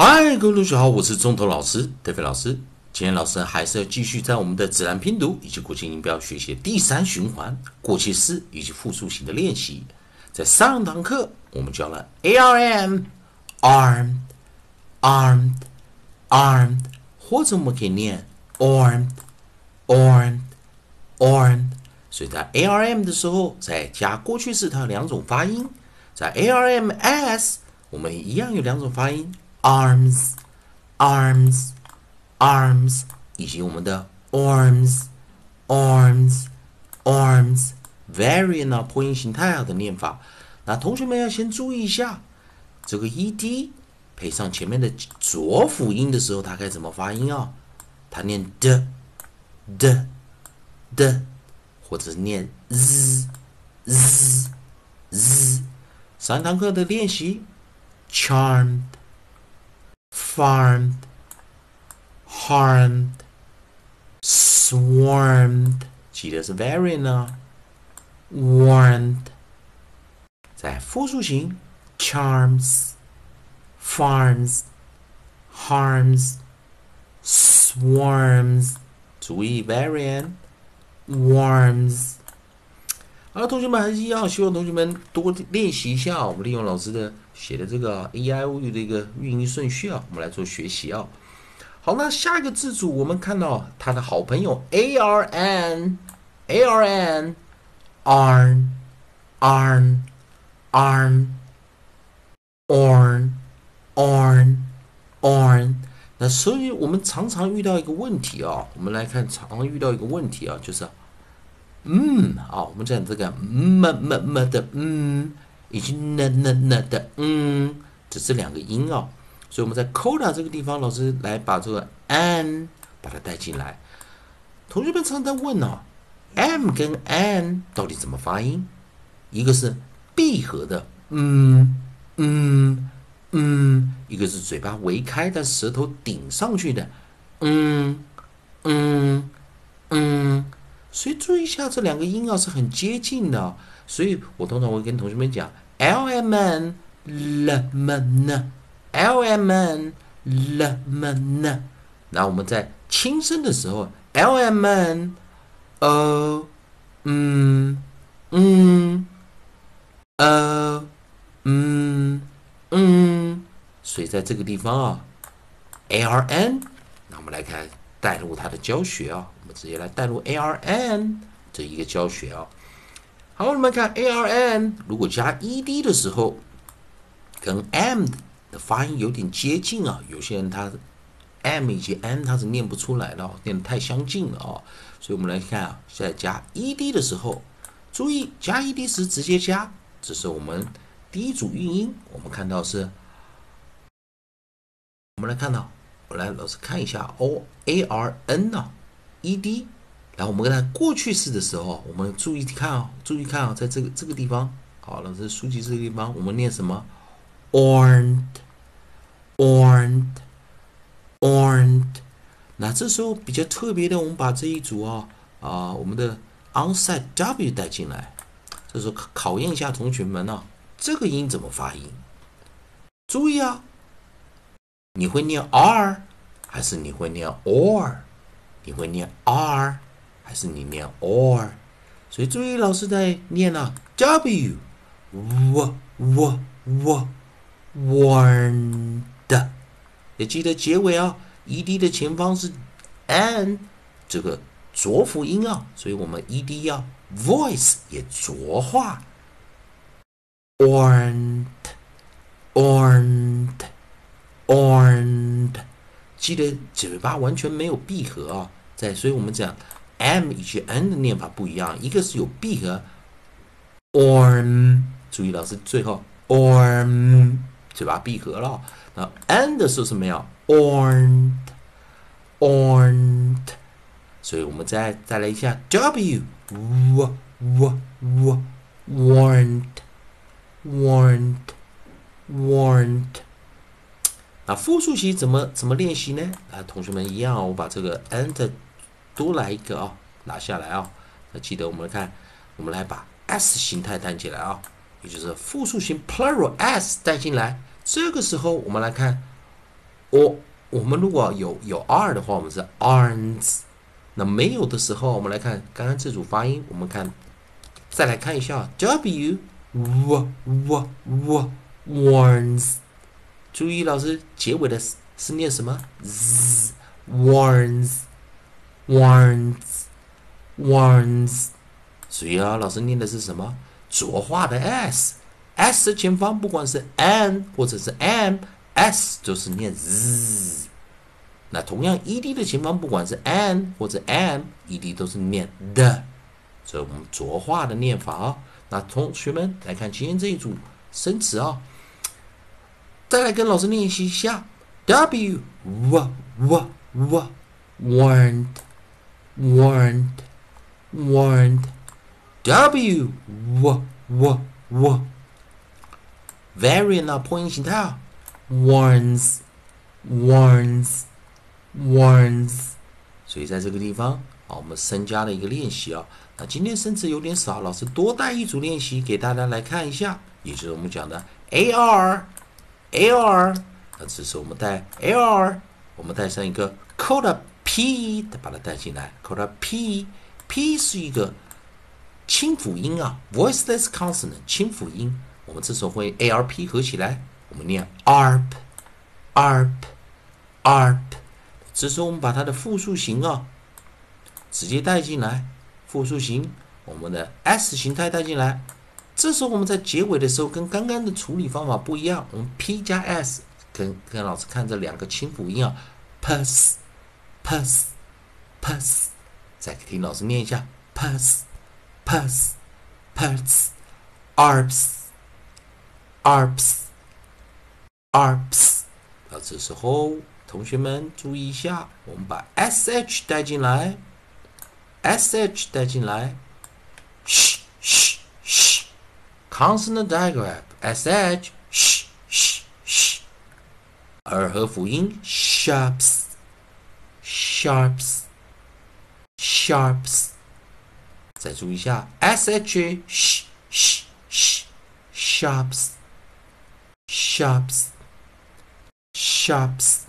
嗨，各位同学好，我是中头老师德飞老师。今天老师还是要继续在我们的自然拼读以及国际音标学习第三循环过去式以及复数型的练习。在上堂课我们教了 A R M armed armed armed，或者我们可以念 armed armed armed。所以在 A R M 的时候，在加过去式，它有两种发音。在 A R M S，我们一样有两种发音：arms arms arms，以及我们的 arms arms arms。variant 啊，破音形态啊的念法。那同学们要先注意一下，这个 ed 配上前面的浊辅音的时候，它该怎么发音啊？它念的的的。或者是念 z z z，上堂课的练习：charmed, farmed, harmed, swarmed，记得是 variant 呢，warned。在复数型：charms, farms, harms, swarms。注意 variant。Warms，好，同学们还是一样，希望同学们多练习一下。我们利用老师的 写的这个 A I O U 的一个运营顺序啊，我们来做学习啊。好，那下一个字组，我们看到他的好朋友 A R N，A R N，Arn，Arn，Arn，Arn，Arn。那所以我们常常遇到一个问题啊，我们来看常常遇到一个问题啊，就是，嗯，啊，我们讲这个么么么的嗯，以及那那那的嗯，这是两个音哦，所以我们在 coda 这个地方，老师来把这个 an 把它带进来。同学们常在问哦，m 跟 n 到底怎么发音？一个是闭合的，嗯嗯。嗯，一个是嘴巴微开，但舌头顶上去的，嗯嗯嗯，所以注意一下这两个音啊是很接近的，所以我通常会跟同学们讲，l m n l m n l m n l m n，然后我们在轻声的时候，l m n o 嗯嗯呃嗯。嗯，所以在这个地方啊，A R N，那我们来看带入它的教学啊，我们直接来带入 A R N 这一个教学啊。好，我们看 A R N，如果加 E D 的时候，跟 M 的发音有点接近啊，有些人他 M 以及 N 他是念不出来的，念的太相近了啊。所以我们来看啊，在加 E D 的时候，注意加 E D 时直接加，这是我们。第一组韵音，我们看到是，我们来看到，我来老师看一下，o a r n 呢，e d，然后我们跟它过去式的时候，我们注意看啊，注意看啊，在这个这个地方，好，老师书籍这个地方，我们念什么？orned，orned，orned，那这时候比较特别的，我们把这一组啊啊，我们的 onside w 带进来，这时候考考验一下同学们呢。这个音怎么发音？注意啊，你会念 r 还是你会念 or？你会念 r 还是你念 or？所以注意，老师在念啊，w w w w warned。也记得结尾啊，ed 的前方是 n 这个浊辅音啊，所以我们 ed 要 voice 也浊化。Orned, orned, orned，记得嘴巴完全没有闭合啊，在，所以我们讲 m 以及 n 的念法不一样，一个是有闭合，orn，注意老师最后 orn，嘴巴闭合了，那 n 的时候是没有 orned, orned，所以我们再再来一下 w, w, w, w, warned。啊。复数型怎么怎么练习呢？啊，同学们一样，我把这个 enter 多来一个啊，拿下来啊。那记得我们看，我们来把 s 形态带进来啊，也就是复数型 plural s 带进来。这个时候我们来看我我们如果有有 r 的话，我们是 arns。那没有的时候，我们来看刚刚这组发音，我们看再来看一下 w w w w warns。注意，老师结尾的是是念什么？z warns warns warns。所以啊，老师念的是什么？浊化的 s，s 的前方不管是 n 或者是 m，s 都是念 z。那同样，ed 的前方不管是 n 或者 m，ed 都是念的。所以我们浊化的念法啊。那同学们来看今天这一组生词啊，再来跟老师练习一下：w w w w warned warned warned w w w w variant 啊破音形态啊，warns warns warns。所以在这个地方啊，我们增加了一个练习啊。那今天生词有点少，老师多带一组练习给大家来看一下，也就是我们讲的 ar ar。那这时候我们带 ar，我们带上一个 coda p 把它带进来，coda p p 是一个清辅音啊，voiceless consonant 清辅音。我们这时候会 arp 合起来，我们念 arp arp arp。这时候我们把它的复数形啊直接带进来。复数形，我们的 s 形态带进来。这时候我们在结尾的时候跟刚刚的处理方法不一样，我们 p 加 s，跟跟老师看这两个清辅音啊，pus，pus，pus，再听老师念一下，pus，pus，pus，arps，arps，arps。那这时候同学们注意一下，我们把 sh 带进来。sh 带进来嘘 sh sh，consonant digraph sh sh sh sh，二合辅音 sharps sharps sharps，再注意一下 sh sh sh sh sharps sharps sharps，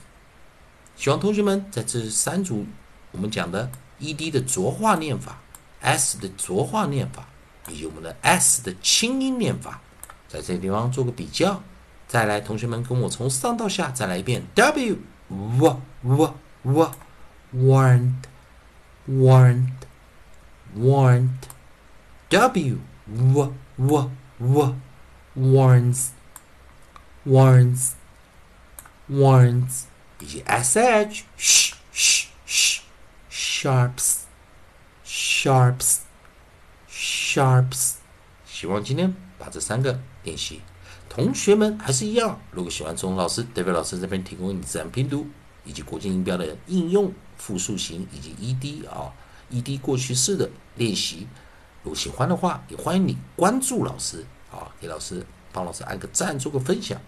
希望同学们在这三组我们讲的。e d 的浊化念法，s 的浊化念法，以及我们的 s 的轻音念法，在这个地方做个比较。再来，同学们跟我从上到下再来一遍：w w w w warned warned warned w w w w warns warns warns 以及 sh sh sh sh Sharps, sharps, sharps。希望今天把这三个练习，同学们还是一样。如果喜欢钟老师代表老师这边提供你自然拼读以及国际音标的应用、复数型以及 ED 啊，ED 过去式的练习。如果喜欢的话，也欢迎你关注老师啊，给老师帮老师按个赞，做个分享。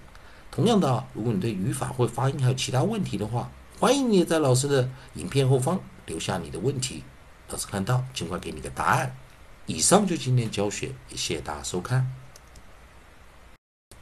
同样的，如果你对语法或发音还有其他问题的话，欢迎你在老师的影片后方。留下你的问题，老师看到尽快给你个答案。以上就今天教学，谢谢大家收看。